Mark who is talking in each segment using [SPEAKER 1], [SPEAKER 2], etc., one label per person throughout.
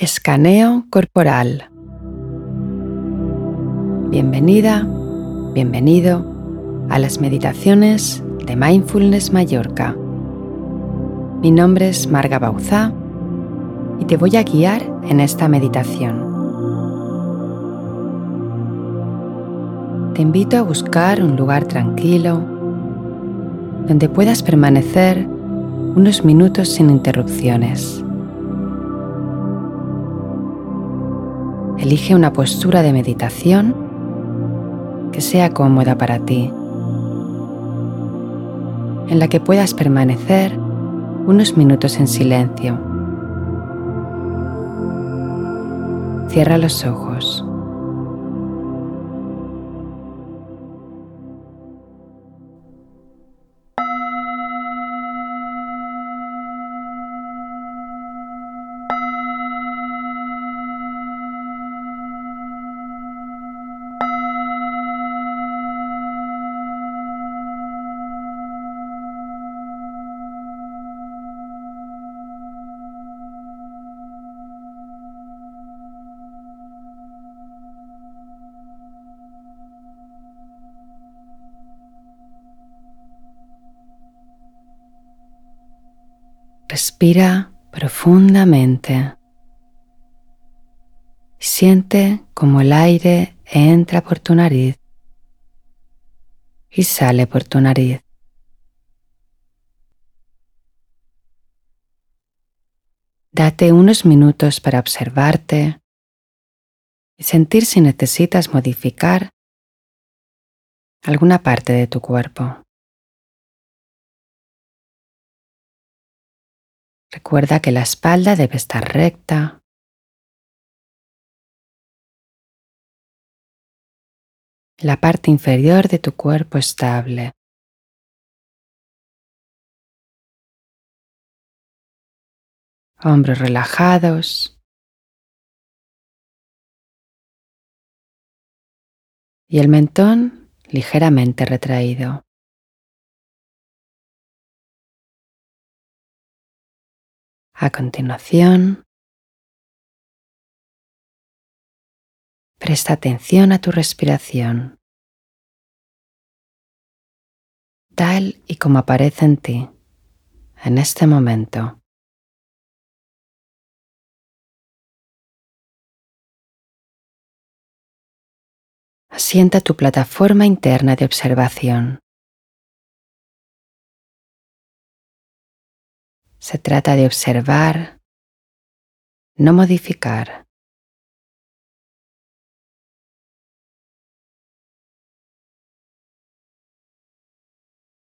[SPEAKER 1] Escaneo corporal. Bienvenida, bienvenido a las meditaciones de Mindfulness Mallorca. Mi nombre es Marga Bauzá y te voy a guiar en esta meditación. Te invito a buscar un lugar tranquilo donde puedas permanecer unos minutos sin interrupciones. Elige una postura de meditación que sea cómoda para ti, en la que puedas permanecer unos minutos en silencio. Cierra los ojos. Respira profundamente. Siente como el aire entra por tu nariz y sale por tu nariz. Date unos minutos para observarte y sentir si necesitas modificar alguna parte de tu cuerpo. Recuerda que la espalda debe estar recta. La parte inferior de tu cuerpo estable. Hombros relajados. Y el mentón ligeramente retraído. A continuación, presta atención a tu respiración, tal y como aparece en ti en este momento. Asienta tu plataforma interna de observación. Se trata de observar, no modificar.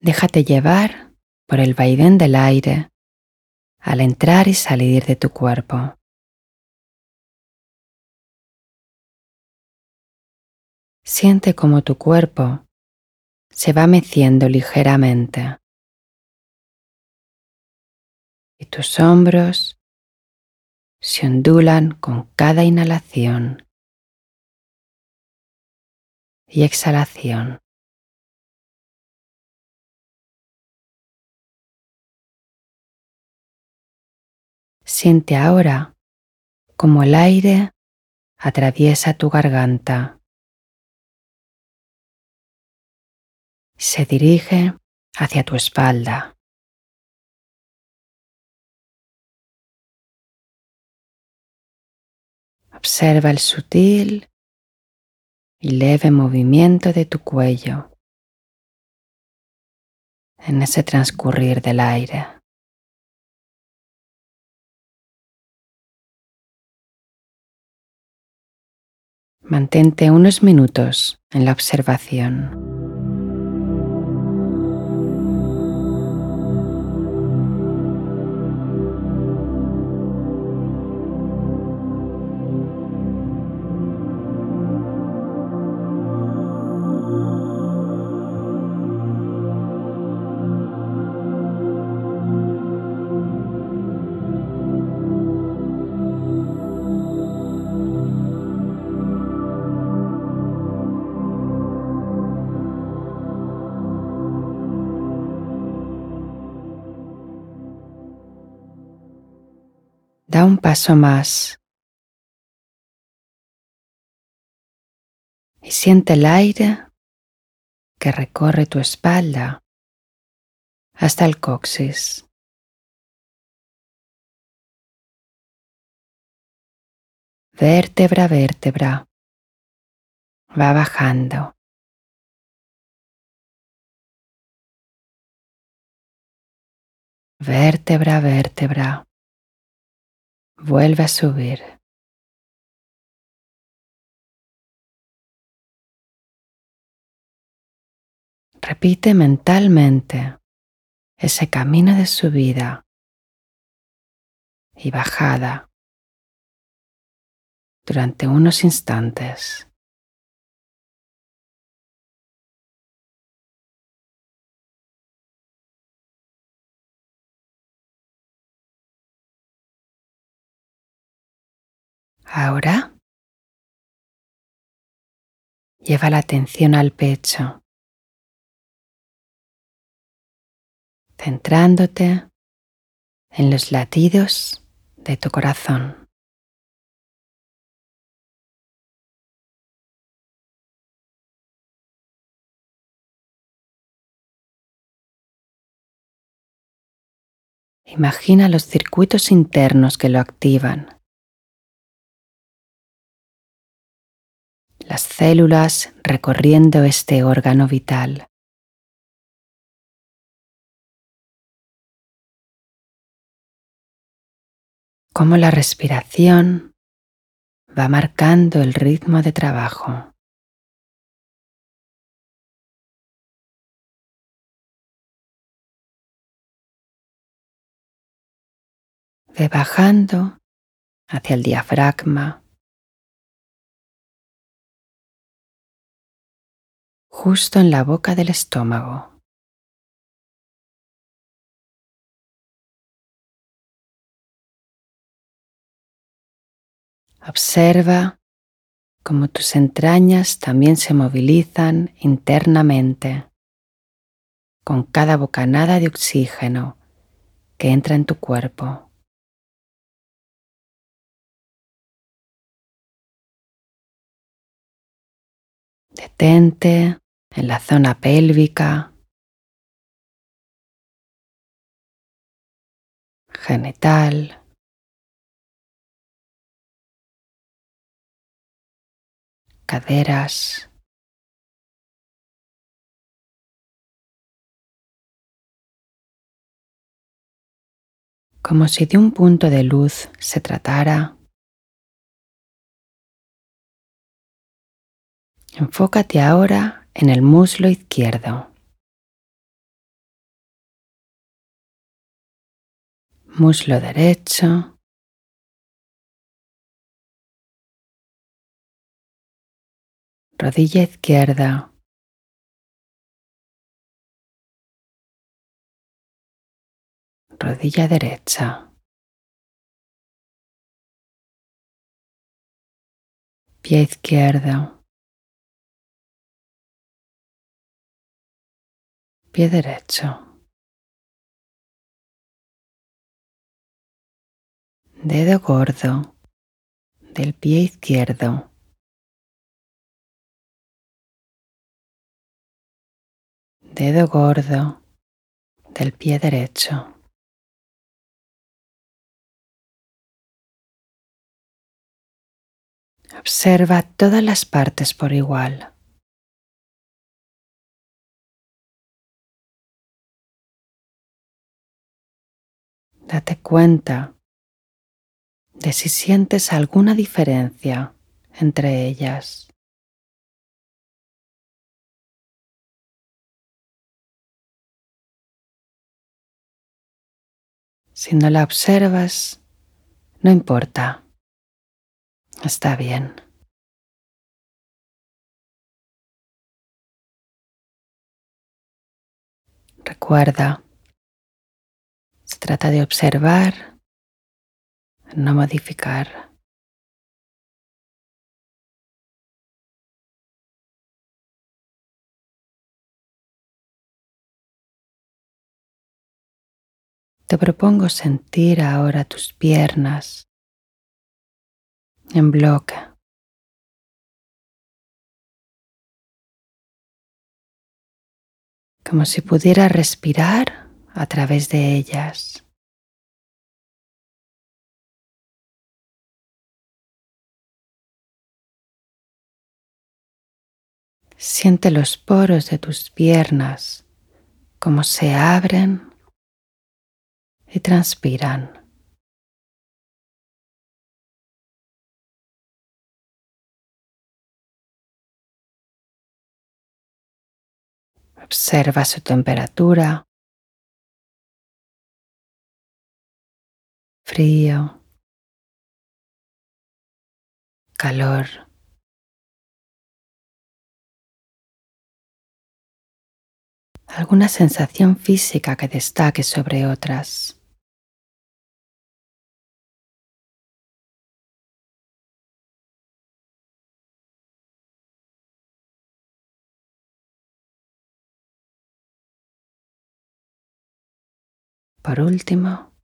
[SPEAKER 1] Déjate llevar por el vaivén del aire al entrar y salir de tu cuerpo. Siente como tu cuerpo se va meciendo ligeramente tus hombros se ondulan con cada inhalación y exhalación. Siente ahora como el aire atraviesa tu garganta. Se dirige hacia tu espalda. Observa el sutil y leve movimiento de tu cuello en ese transcurrir del aire. Mantente unos minutos en la observación. Da un paso más. Y siente el aire que recorre tu espalda hasta el coxis. Vértebra, vértebra. Va bajando. Vértebra, vértebra vuelve a subir. Repite mentalmente ese camino de subida y bajada durante unos instantes. Ahora lleva la atención al pecho. centrándote en los latidos de tu corazón. Imagina los circuitos internos que lo activan. Las células recorriendo este órgano vital. cómo la respiración va marcando el ritmo de trabajo. Ve bajando hacia el diafragma, justo en la boca del estómago. Observa cómo tus entrañas también se movilizan internamente con cada bocanada de oxígeno que entra en tu cuerpo. Detente en la zona pélvica, genital, caderas, como si de un punto de luz se tratara. Enfócate ahora en el muslo izquierdo. Muslo derecho. rodilla izquierda, rodilla derecha, pie izquierdo, pie derecho, dedo gordo del pie izquierdo. dedo gordo del pie derecho. Observa todas las partes por igual. Date cuenta de si sientes alguna diferencia entre ellas. Si no la observas, no importa. Está bien. Recuerda, trata de observar, no modificar. Te propongo sentir ahora tus piernas en bloque. Como si pudiera respirar a través de ellas. Siente los poros de tus piernas como se abren y transpiran. Observa su temperatura, frío, calor. alguna sensación física que destaque sobre otras. Por último,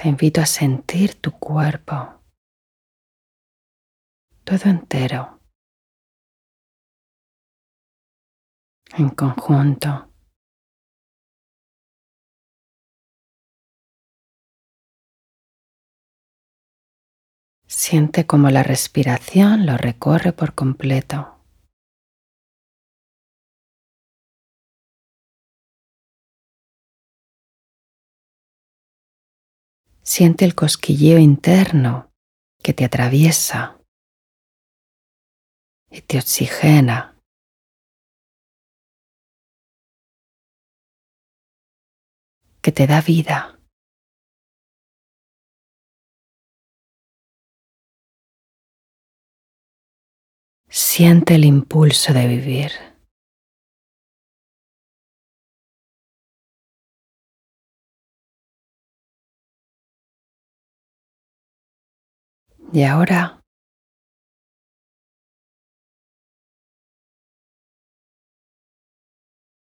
[SPEAKER 1] te invito a sentir tu cuerpo todo entero, en conjunto. Siente como la respiración lo recorre por completo. Siente el cosquilleo interno que te atraviesa y te oxigena. que te da vida. Siente el impulso de vivir. Y ahora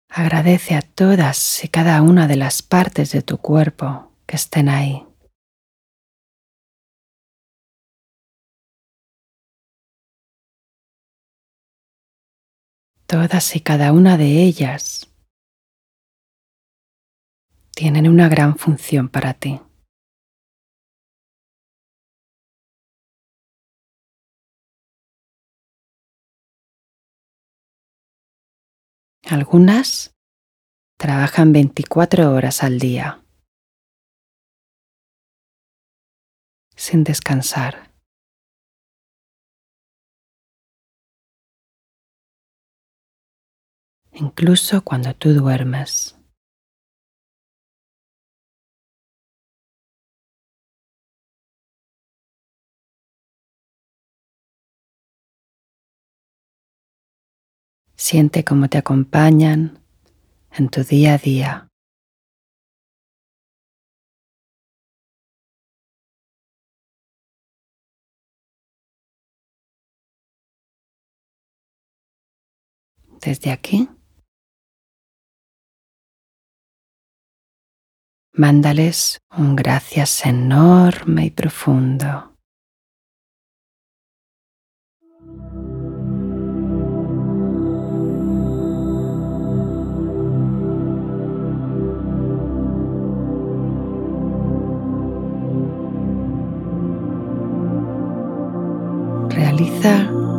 [SPEAKER 1] agradece a todas y cada una de las partes de tu cuerpo que estén ahí. Todas y cada una de ellas tienen una gran función para ti. Algunas trabajan 24 horas al día, sin descansar. Incluso cuando tú duermes. Siente cómo te acompañan en tu día a día. Desde aquí, mándales un gracias enorme y profundo.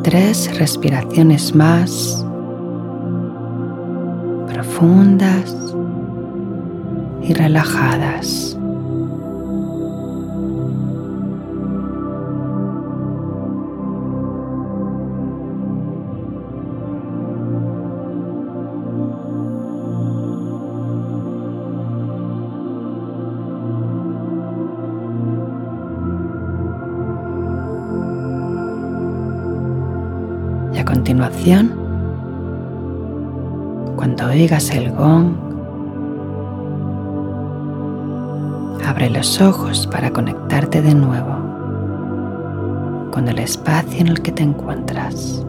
[SPEAKER 1] Tres respiraciones más profundas y relajadas. Cuando oigas el gong, abre los ojos para conectarte de nuevo con el espacio en el que te encuentras.